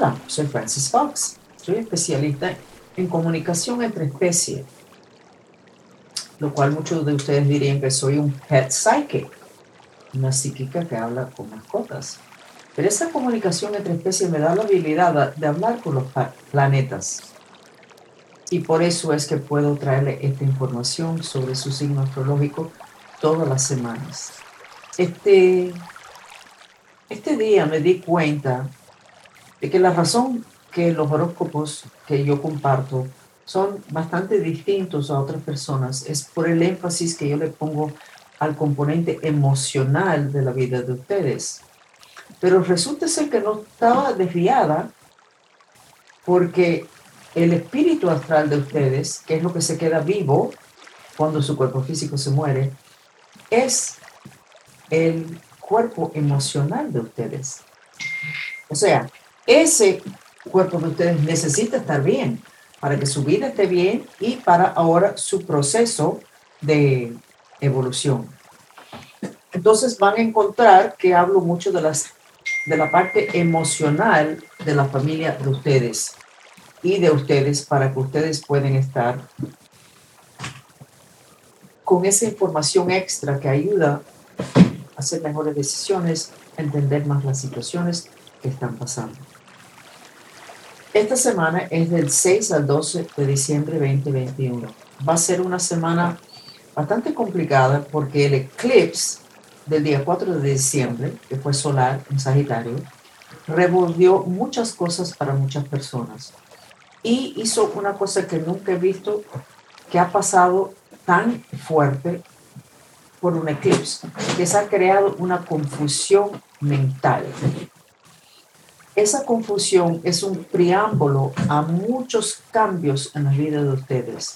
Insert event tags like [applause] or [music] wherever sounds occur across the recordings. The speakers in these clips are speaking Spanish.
Hola, soy Francis Fox. Soy especialista en comunicación entre especies, lo cual muchos de ustedes dirían que soy un pet psychic, una psíquica que habla con mascotas. Pero esa comunicación entre especies me da la habilidad de hablar con los planetas. Y por eso es que puedo traerle esta información sobre su signo astrológico todas las semanas. Este, este día me di cuenta de que la razón que los horóscopos que yo comparto son bastante distintos a otras personas es por el énfasis que yo le pongo al componente emocional de la vida de ustedes. Pero resulta ser que no estaba desviada porque el espíritu astral de ustedes, que es lo que se queda vivo cuando su cuerpo físico se muere, es el cuerpo emocional de ustedes. O sea, ese cuerpo de ustedes necesita estar bien para que su vida esté bien y para ahora su proceso de evolución. Entonces van a encontrar que hablo mucho de, las, de la parte emocional de la familia de ustedes y de ustedes para que ustedes puedan estar con esa información extra que ayuda a hacer mejores decisiones, entender más las situaciones que están pasando. Esta semana es del 6 al 12 de diciembre 2021. Va a ser una semana bastante complicada porque el eclipse del día 4 de diciembre, que fue solar en Sagitario, revolvió muchas cosas para muchas personas y hizo una cosa que nunca he visto que ha pasado tan fuerte por un eclipse, que se ha creado una confusión mental esa confusión es un preámbulo a muchos cambios en la vida de ustedes.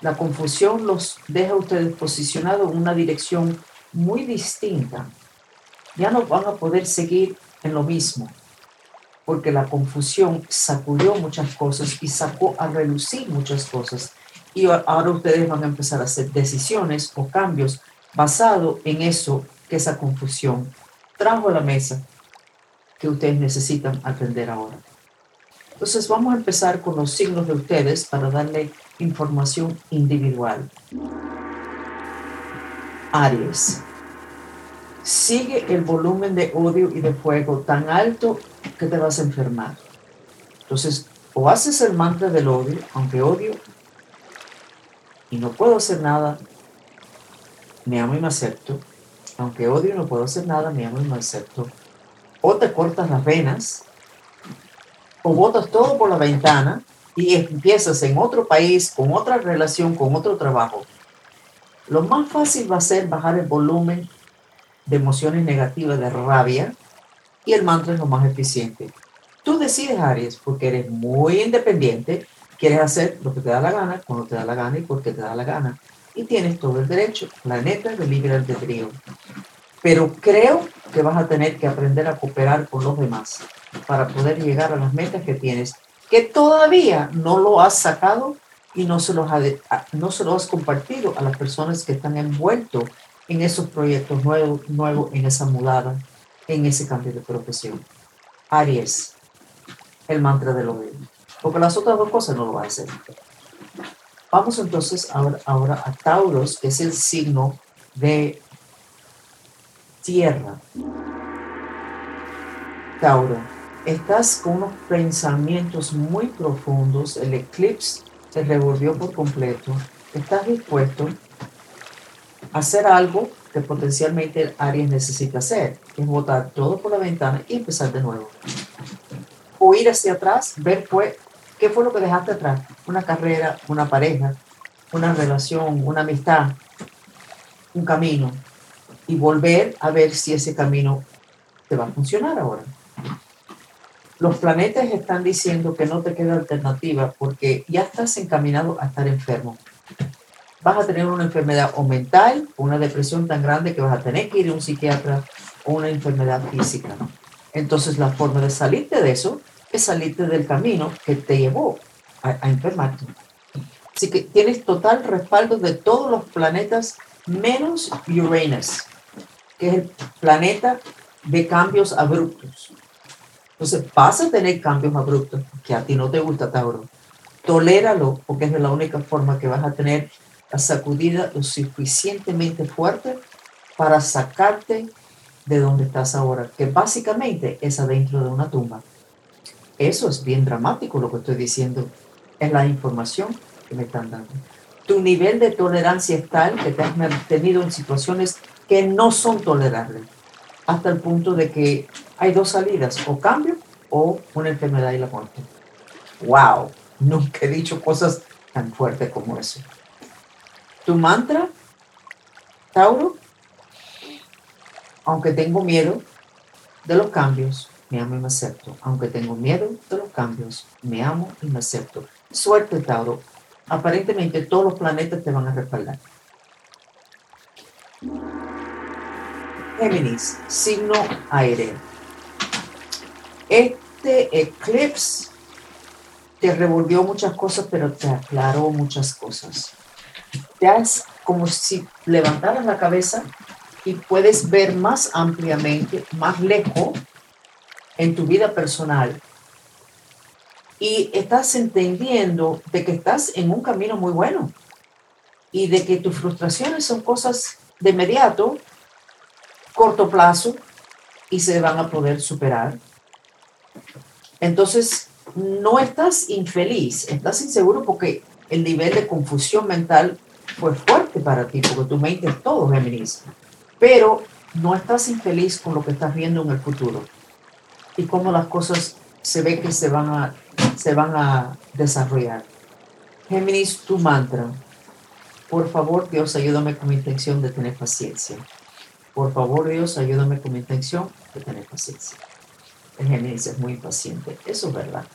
La confusión los deja a ustedes posicionados en una dirección muy distinta. Ya no van a poder seguir en lo mismo, porque la confusión sacudió muchas cosas y sacó a relucir muchas cosas. Y ahora ustedes van a empezar a hacer decisiones o cambios basado en eso que esa confusión trajo a la mesa que ustedes necesitan atender ahora. Entonces vamos a empezar con los signos de ustedes para darle información individual. Aries. Sigue el volumen de odio y de fuego tan alto que te vas a enfermar. Entonces, o haces el mantra del odio, aunque odio y no puedo hacer nada, me amo y me acepto. Aunque odio y no puedo hacer nada, me amo y me acepto o te cortas las venas, o botas todo por la ventana y empiezas en otro país, con otra relación, con otro trabajo. Lo más fácil va a ser bajar el volumen de emociones negativas, de rabia, y el mantra es lo más eficiente. Tú decides, Aries, porque eres muy independiente, quieres hacer lo que te da la gana, cuando te da la gana y porque te da la gana. Y tienes todo el derecho, planeta de libre albedrío pero creo que vas a tener que aprender a cooperar con los demás para poder llegar a las metas que tienes, que todavía no lo has sacado y no se los, no se los has compartido a las personas que están envueltos en esos proyectos nuevos, nuevos, en esa mudada, en ese cambio de profesión. Aries, el mantra de lo mismo. Porque las otras dos cosas no lo va a hacer. Vamos entonces ahora, ahora a Tauros, que es el signo de tierra. Tauro, estás con unos pensamientos muy profundos, el eclipse te revolvió por completo, estás dispuesto a hacer algo que potencialmente Aries necesita hacer, es botar todo por la ventana y empezar de nuevo. O ir hacia atrás, ver qué fue lo que dejaste atrás, una carrera, una pareja, una relación, una amistad, un camino, y volver a ver si ese camino te va a funcionar ahora. Los planetas están diciendo que no te queda alternativa porque ya estás encaminado a estar enfermo. Vas a tener una enfermedad o mental, una depresión tan grande que vas a tener que ir a un psiquiatra o una enfermedad física. Entonces la forma de salirte de eso es salirte del camino que te llevó a, a enfermarte. Así que tienes total respaldo de todos los planetas menos Uranus que es el planeta de cambios abruptos. Entonces vas a tener cambios abruptos que a ti no te gusta, Tauro. Toléralo porque es la única forma que vas a tener la sacudida lo suficientemente fuerte para sacarte de donde estás ahora, que básicamente es adentro de una tumba. Eso es bien dramático lo que estoy diciendo. Es la información que me están dando. Tu nivel de tolerancia es tal que te has mantenido en situaciones que no son tolerables, hasta el punto de que hay dos salidas, o cambio o una enfermedad y la muerte. ¡Wow! Nunca he dicho cosas tan fuertes como eso. Tu mantra, Tauro, aunque tengo miedo de los cambios, me amo y me acepto. Aunque tengo miedo de los cambios, me amo y me acepto. Suerte, Tauro. Aparentemente todos los planetas te van a respaldar. Géminis, signo aéreo. Este eclipse te revolvió muchas cosas, pero te aclaró muchas cosas. Ya es como si levantaras la cabeza y puedes ver más ampliamente, más lejos en tu vida personal. Y estás entendiendo de que estás en un camino muy bueno y de que tus frustraciones son cosas de inmediato, corto plazo y se van a poder superar. Entonces, no estás infeliz, estás inseguro porque el nivel de confusión mental fue fuerte para ti, porque tu mente es todo Géminis. Pero no estás infeliz con lo que estás viendo en el futuro y cómo las cosas se ve que se van a, se van a desarrollar. Géminis, tu mantra. Por favor, Dios, ayúdame con mi intención de tener paciencia. Por favor, Dios, ayúdame con mi intención de tener paciencia. El Géminis es muy impaciente. Eso es verdad.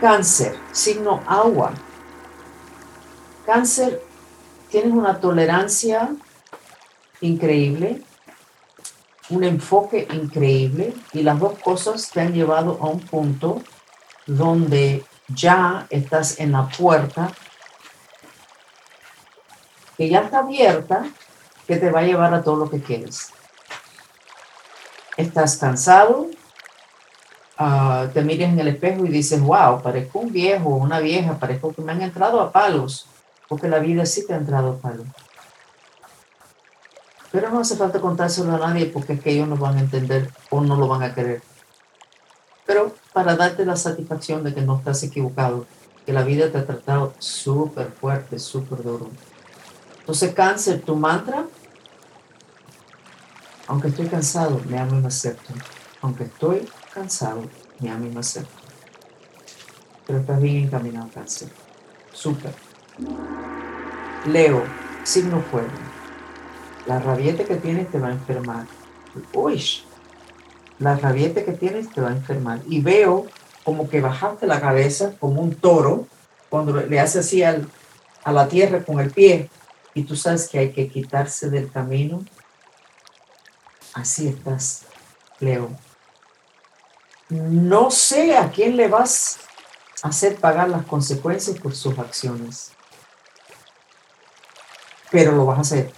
Cáncer, signo agua. Cáncer, tienes una tolerancia increíble, un enfoque increíble y las dos cosas te han llevado a un punto donde ya estás en la puerta que ya está abierta, que te va a llevar a todo lo que quieres. Estás cansado, ah, te miras en el espejo y dices, wow, parezco un viejo una vieja, parezco que me han entrado a palos, porque la vida sí te ha entrado a palos. Pero no hace falta contárselo a nadie porque es que ellos no van a entender o no lo van a querer. Pero para darte la satisfacción de que no estás equivocado, que la vida te ha tratado súper fuerte, súper duro. Entonces, cáncer, tu mantra, aunque estoy cansado, me amo y me acepto. Aunque estoy cansado, me amo y me acepto. Pero estás bien encaminado, cáncer. Súper. Leo, signo fuego. La rabieta que tienes te va a enfermar. Uy, la rabieta que tienes te va a enfermar. Y veo como que bajaste la cabeza como un toro cuando le hace así a la tierra con el pie y tú sabes que hay que quitarse del camino, así estás, Leo. No sé a quién le vas a hacer pagar las consecuencias por sus acciones, pero lo vas a hacer.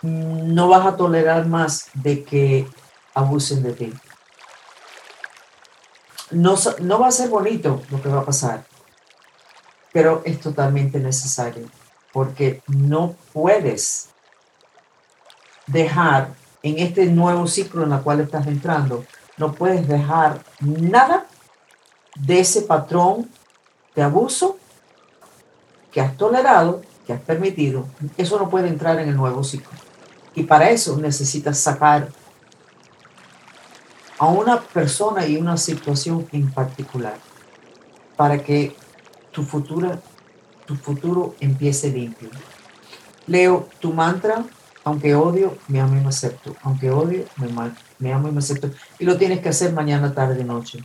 No vas a tolerar más de que abusen de ti. No, no va a ser bonito lo que va a pasar, pero es totalmente necesario porque no puedes dejar en este nuevo ciclo en el cual estás entrando, no puedes dejar nada de ese patrón de abuso que has tolerado, que has permitido. Eso no puede entrar en el nuevo ciclo. Y para eso necesitas sacar a una persona y una situación en particular para que tu futura tu futuro empiece limpio. Leo tu mantra, aunque odio, me amo y me acepto. Aunque odio, me, me amo y me acepto. Y lo tienes que hacer mañana, tarde, noche.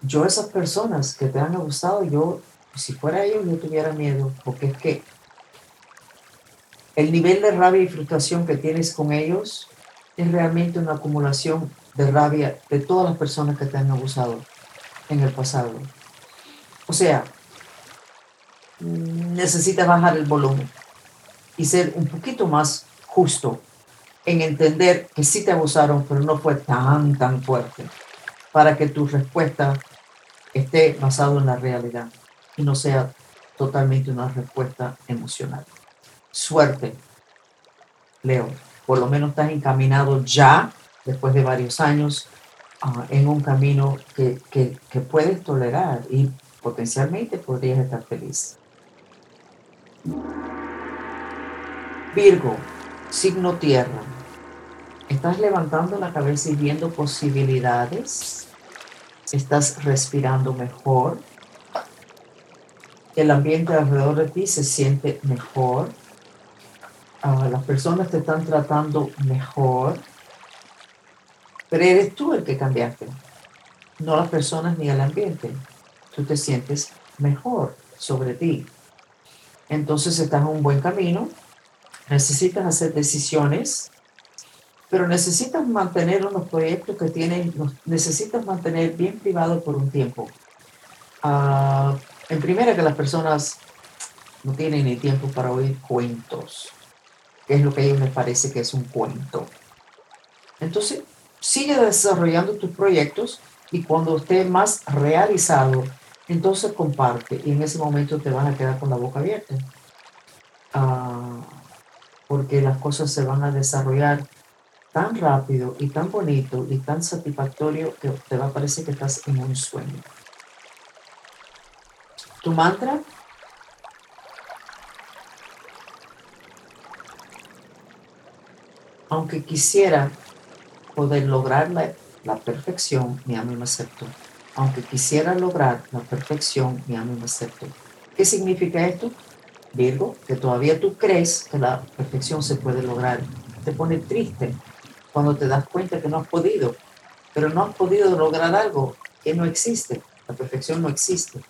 Yo esas personas que te han gustado, yo, si fuera ellos, no tuviera miedo, porque es que el nivel de rabia y frustración que tienes con ellos es realmente una acumulación de rabia de todas las personas que te han abusado en el pasado. O sea, necesitas bajar el volumen y ser un poquito más justo en entender que sí te abusaron, pero no fue tan, tan fuerte, para que tu respuesta esté basada en la realidad y no sea totalmente una respuesta emocional. Suerte, Leo. Por lo menos estás encaminado ya, después de varios años, ah, en un camino que, que, que puedes tolerar y potencialmente podrías estar feliz. Virgo, signo tierra. ¿Estás levantando la cabeza y viendo posibilidades? ¿Estás respirando mejor? ¿El ambiente alrededor de ti se siente mejor? Ah, las personas te están tratando mejor? Pero eres tú el que cambiaste, no las personas ni el ambiente. Tú te sientes mejor sobre ti. Entonces estás en un buen camino, necesitas hacer decisiones, pero necesitas mantener unos proyectos que tienen, necesitas mantener bien privado por un tiempo. Uh, en primera, que las personas no tienen ni tiempo para oír cuentos, que es lo que a ellos les parece que es un cuento. Entonces, sigue desarrollando tus proyectos y cuando esté más realizado, entonces comparte y en ese momento te vas a quedar con la boca abierta. Uh, porque las cosas se van a desarrollar tan rápido y tan bonito y tan satisfactorio que te va a parecer que estás en un sueño. Tu mantra aunque quisiera poder lograr la, la, perfección, mi y me acepto. Aunque quisiera lograr la perfección, mi amo y me. ¿Qué significa esto? Virgo, que todavía tú crees que la perfección se puede lograr. Te pone triste cuando te das cuenta que no has podido, pero no has podido lograr algo que no existe. La perfección no existe.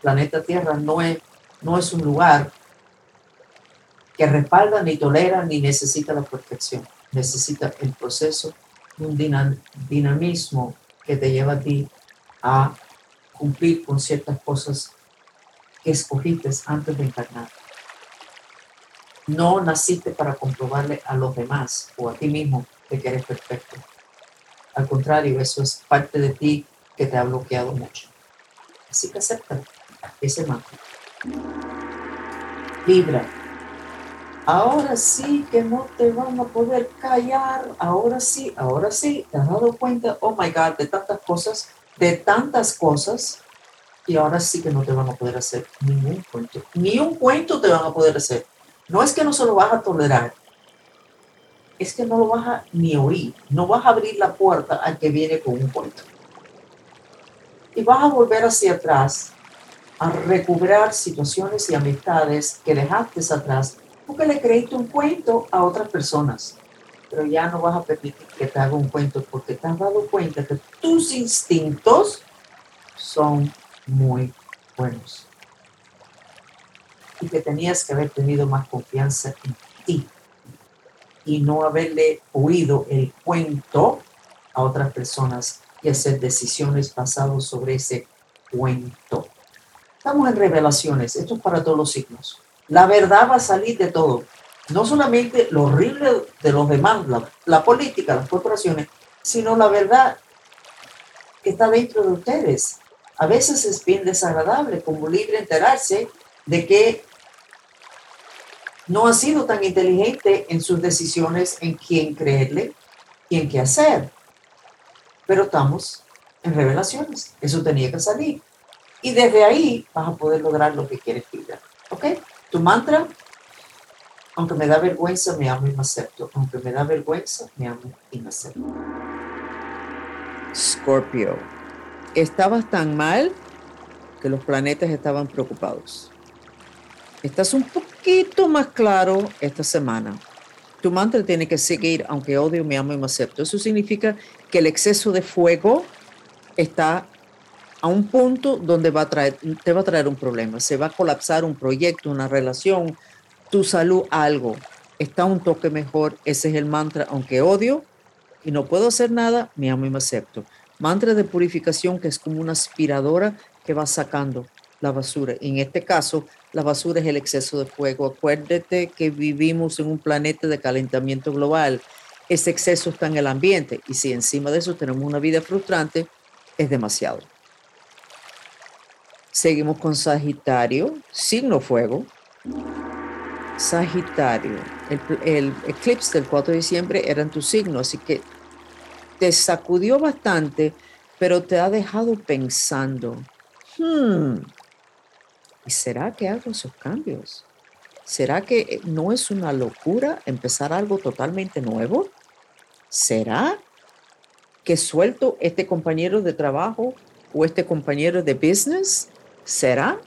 Planeta Tierra no es, no es un lugar que respalda, ni tolera, ni necesita la perfección. Necesita el proceso un dinamismo que te lleva a ti a cumplir con ciertas cosas que escogiste antes de encarnar. No naciste para comprobarle a los demás o a ti mismo de que eres perfecto. Al contrario, eso es parte de ti que te ha bloqueado mucho. Así que acepta ese manto. Libra. Ahora sí que no te van a poder callar. Ahora sí, ahora sí. ¿Te has dado cuenta? Oh my God, de tantas cosas, de tantas cosas. Y ahora sí que no te van a poder hacer ningún cuento. Ni un cuento te van a poder hacer no es que no se lo vas a tolerar, es que no lo vas a ni oír, no vas a abrir la puerta al que viene con un cuento. Y vas a volver hacia atrás a recuperar situaciones y amistades que dejaste atrás porque le creíste un cuento a otras personas. Pero ya no vas a permitir que te haga un cuento porque te has dado cuenta que tus instintos son muy buenos y que tenías que haber tenido más confianza en ti y no haberle oído el cuento a otras personas y hacer decisiones basadas sobre ese cuento. Estamos en revelaciones, esto es para todos los signos. La verdad va a salir de todo, no solamente lo horrible de los demás, la, política, las corporaciones, sino la verdad que está dentro de ustedes. A veces es bien desagradable como libre enterarse de que no ha sido tan inteligente en sus decisiones en quién creerle y en qué hacer. Pero estamos en revelaciones. Eso tenía que salir. Y desde ahí vas a poder lograr lo que quieres vida. ¿Ok? Tu mantra, aunque me da vergüenza, me amo y me acepto. Aunque me da vergüenza, me amo y me acepto. Scorpio, estabas tan mal que los planetas estaban preocupados. Estás un poquito más claro esta semana. Tu mantra tiene que seguir, aunque odio, me amo y me acepto. Eso significa que el exceso de fuego está a un punto donde va a traer, te va a traer un problema. Se va a colapsar un proyecto, una relación, tu salud, algo. Está un toque mejor. Ese es el mantra, aunque odio y no puedo hacer nada, me amo y me acepto. Mantra de purificación que es como una aspiradora que va sacando la basura. En este caso, la basura es el exceso de fuego. Acuérdate que vivimos en un planeta de calentamiento global. Ese exceso está en el ambiente y si encima de eso tenemos una vida frustrante, es demasiado. Seguimos con Sagitario, signo fuego. Sagitario, el, eclipse del 4 de diciembre era en tu signo, así que te sacudió bastante, pero te ha dejado pensando, hmm, ¿y será que hago esos cambios? ¿Será que no es una locura empezar algo totalmente nuevo? ¿Será que suelto este compañero de trabajo o este compañero de business? ¿Será?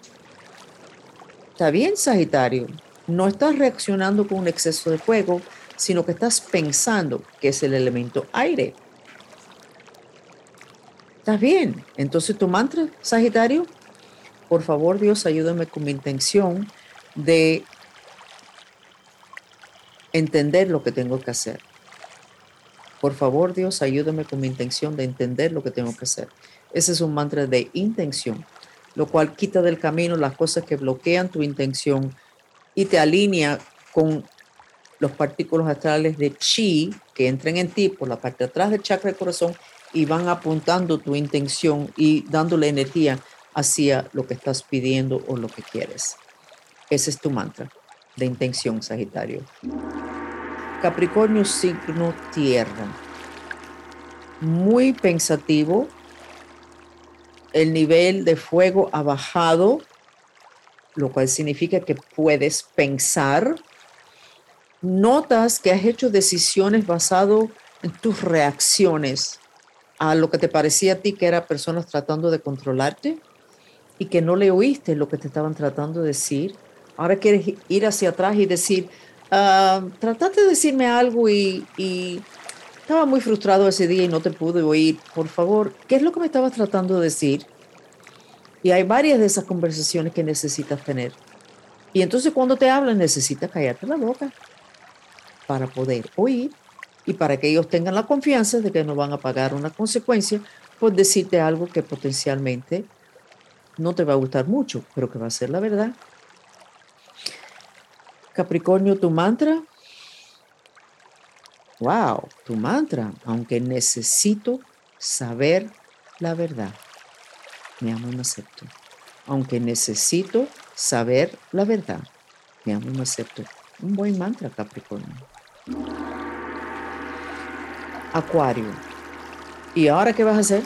Está bien, Sagitario. No estás reaccionando con un exceso de fuego, sino que estás pensando que es el elemento aire. ¿Estás bien? Entonces tu mantra, Sagitario, por favor Dios, ayúdame con mi intención de entender lo que tengo que hacer. Por favor Dios, ayúdame con mi intención de entender lo que tengo que hacer. Ese es un mantra de intención lo cual quita del camino las cosas que bloquean tu intención y te alinea con los partículas astrales de chi que entran en ti por la parte de atrás del chakra del corazón y van apuntando tu intención y dándole energía hacia lo que estás pidiendo o lo que quieres. Ese es tu mantra de intención, Sagitario. Capricornio, signo tierra. Muy pensativo, el nivel de fuego ha bajado, lo cual significa que puedes pensar. Notas que has hecho decisiones basado en tus reacciones a lo que te parecía a ti que eran personas tratando de controlarte y que no le oíste lo que te estaban tratando de decir. Ahora quieres ir hacia atrás y decir, uh, trataste de decirme algo y, y estaba muy frustrado ese día y no te pude oír. Por favor, ¿qué es lo que me estabas tratando de decir? Y hay varias de esas conversaciones que necesitas tener. Y entonces cuando te hablan necesitas callarte la boca para poder oír y para que ellos tengan la confianza de que no van a pagar una consecuencia por decirte algo que potencialmente no te va a gustar mucho, pero que va a ser la verdad. Capricornio, tu mantra Wow, tu mantra, aunque necesito saber la verdad. Me amo y me acepto. Aunque necesito saber la verdad. Me amo y me acepto. Un buen mantra, Capricornio. Acuario. ¿Y ahora qué vas a hacer?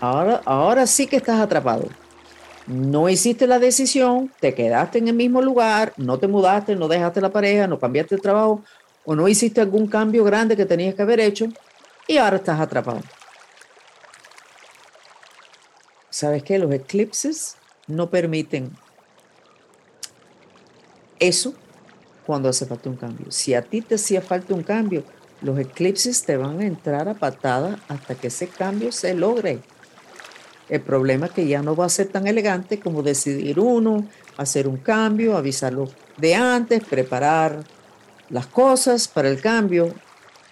Ahora, ahora sí que estás atrapado. No hiciste la decisión, te quedaste en el mismo lugar, no te mudaste, no dejaste la pareja, no cambiaste el trabajo, o no hiciste algún cambio grande que tenías que haber hecho y ahora estás atrapado. ¿Sabes qué? Los eclipses no permiten eso cuando hace falta un cambio. Si a ti te hacía falta un cambio, los eclipses te van a entrar a patada hasta que ese cambio se logre. El problema es que ya no va a ser tan elegante como decidir uno, hacer un cambio, avisarlo de antes, preparar las cosas para el cambio,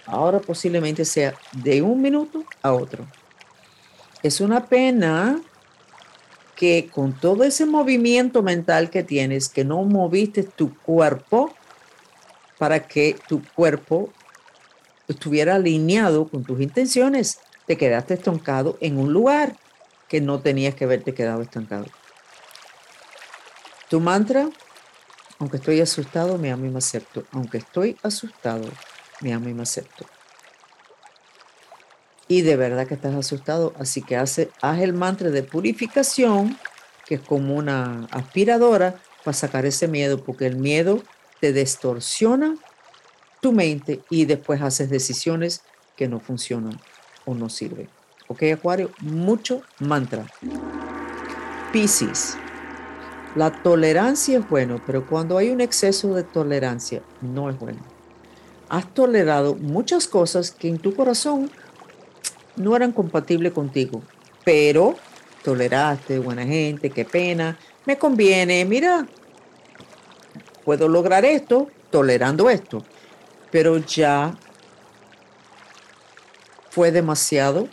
ahora posiblemente sea de un minuto a otro. Es una pena que con todo ese movimiento mental que tienes, que no moviste tu cuerpo para que tu cuerpo estuviera alineado con tus intenciones, te quedaste estancado en un lugar que no tenías que haberte quedado estancado. Tu mantra aunque estoy asustado, me amo y me acepto. Aunque estoy asustado, me amo y me acepto. Y de verdad que estás asustado, así que hace, haz el mantra de purificación, que es como una aspiradora para sacar ese miedo, porque el miedo te distorsiona tu mente y después haces decisiones que no funcionan o no sirven. ¿Ok, Acuario? Mucho mantra. Piscis. La tolerancia es bueno, pero cuando hay un exceso de tolerancia, no es bueno. Has tolerado muchas cosas que en tu corazón no eran compatibles contigo, pero toleraste, buena gente, qué pena, me conviene, mira, puedo lograr esto tolerando esto, pero ya fue demasiado,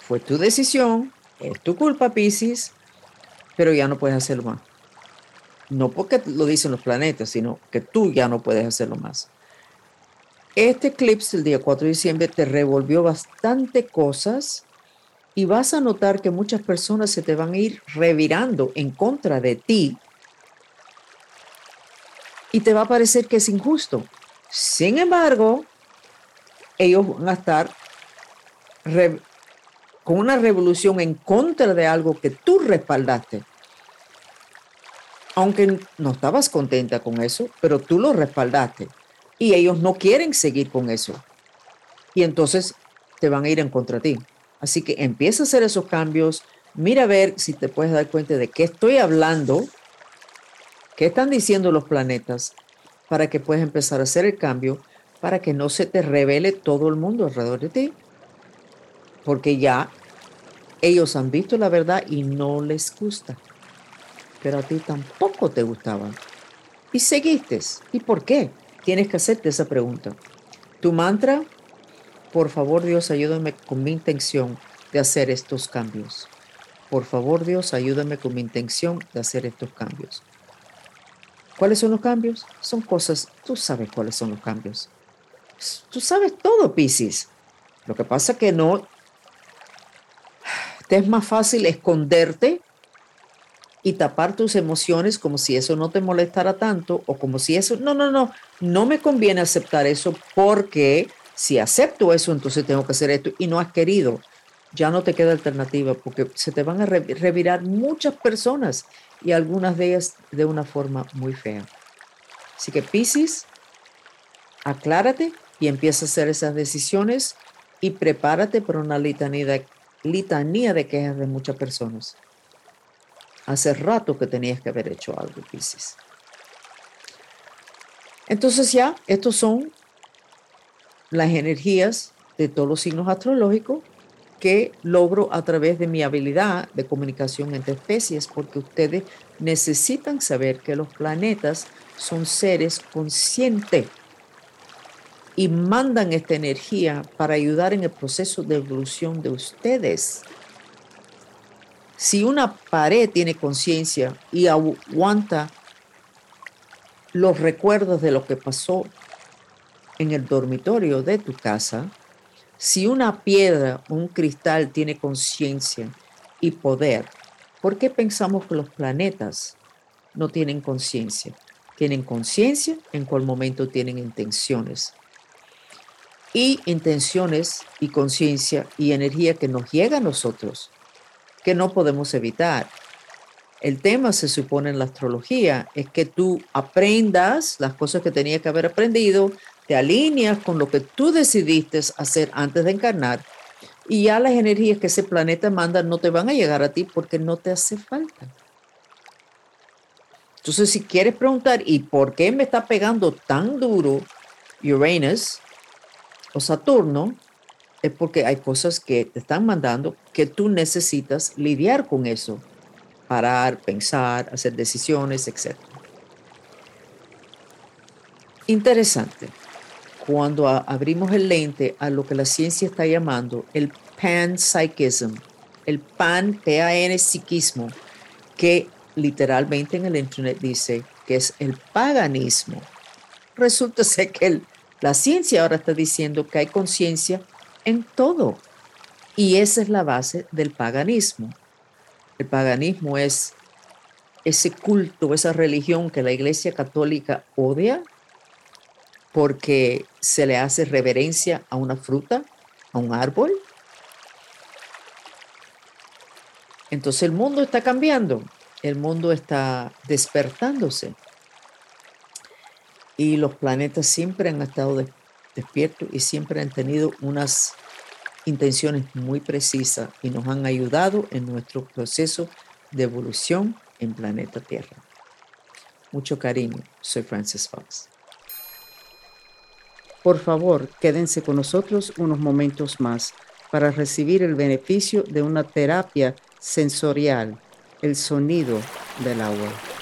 fue tu decisión, es tu culpa, Piscis, pero ya no puedes hacerlo más. No porque lo dicen los planetas, sino que tú ya no puedes hacerlo más. Este eclipse el día 4 de diciembre te revolvió bastante cosas y vas a notar que muchas personas se te van a ir revirando en contra de ti y te va a parecer que es injusto. Sin embargo, ellos van a estar con una revolución en contra de algo que tú respaldaste. Aunque no estabas contenta con eso, pero tú lo respaldaste. Y ellos no quieren seguir con eso. Y entonces te van a ir en contra de ti. Así que empieza a hacer esos cambios. Mira a ver si te puedes dar cuenta de qué estoy hablando, qué están diciendo los planetas, para que puedas empezar a hacer el cambio, para que no se te revele todo el mundo alrededor de ti. Porque ya ellos han visto la verdad y no les gusta. Pero a ti tampoco te gustaba. Y seguiste. ¿Y por qué? Tienes que hacerte esa pregunta. Tu mantra, por favor Dios, ayúdame con mi intención de hacer estos cambios. Por favor Dios, ayúdame con mi intención de hacer estos cambios. ¿Cuáles son los cambios? Son cosas, tú sabes cuáles son los cambios. Tú sabes todo, Piscis. Lo que pasa que no, te es más fácil esconderte y tapar tus emociones como si eso no te molestara tanto o como si eso, no, no, no, no me conviene aceptar eso porque si acepto eso, entonces tengo que hacer esto y no has querido. Ya no te queda alternativa porque se te van a revirar muchas personas y algunas de ellas de una forma muy fea. Así que Piscis, aclárate y empieza a hacer esas decisiones y prepárate para una litanía de, litanía de quejas de muchas personas. Hace rato que tenías que haber hecho algo, Piscis. Entonces ya, estos son las energías de todos los signos astrológicos que logro a través de mi habilidad de comunicación entre especies, porque ustedes necesitan saber que los planetas son seres conscientes y mandan esta energía para ayudar en el proceso de evolución de ustedes. Si una pared tiene conciencia y aguanta los recuerdos de lo que pasó en el dormitorio de tu casa, si una piedra o un cristal tiene conciencia y poder, ¿por qué pensamos que los planetas no tienen conciencia? Tienen conciencia en cuál momento tienen intenciones. Y intenciones y conciencia y energía que nos llega a nosotros, que no podemos evitar. El tema, se supone en la astrología, es que tú aprendas las cosas que tenías que haber aprendido, te alineas con lo que tú decidiste hacer antes de encarnar y ya las energías que ese planeta manda no te van a llegar a ti porque no te hace falta. Entonces, si quieres preguntar, ¿y por qué me está pegando tan duro Uranus o Saturno? Es porque hay cosas que te están mandando que tú necesitas lidiar con eso. Parar, pensar, hacer decisiones, etc. Interesante cuando abrimos el lente a lo que la ciencia está llamando el panpsychism, el pan, P-A-N, psiquismo, que literalmente en el internet dice que es el paganismo. Resulta [laughs] ser que la ciencia ahora está diciendo que hay conciencia en todo. Y esa es la base del paganismo. El paganismo es ese culto, esa religión que la Iglesia Católica odia porque se le hace reverencia a una fruta, a un árbol. Entonces el mundo está cambiando, el mundo está despertándose. Y los planetas siempre han estado despiertos y siempre han tenido unas intenciones muy precisas y nos han ayudado en nuestro proceso de evolución en planeta Tierra. Mucho cariño, soy Francis Fox. Por favor, quédense con nosotros unos momentos más para recibir el beneficio de una terapia sensorial, el sonido del agua.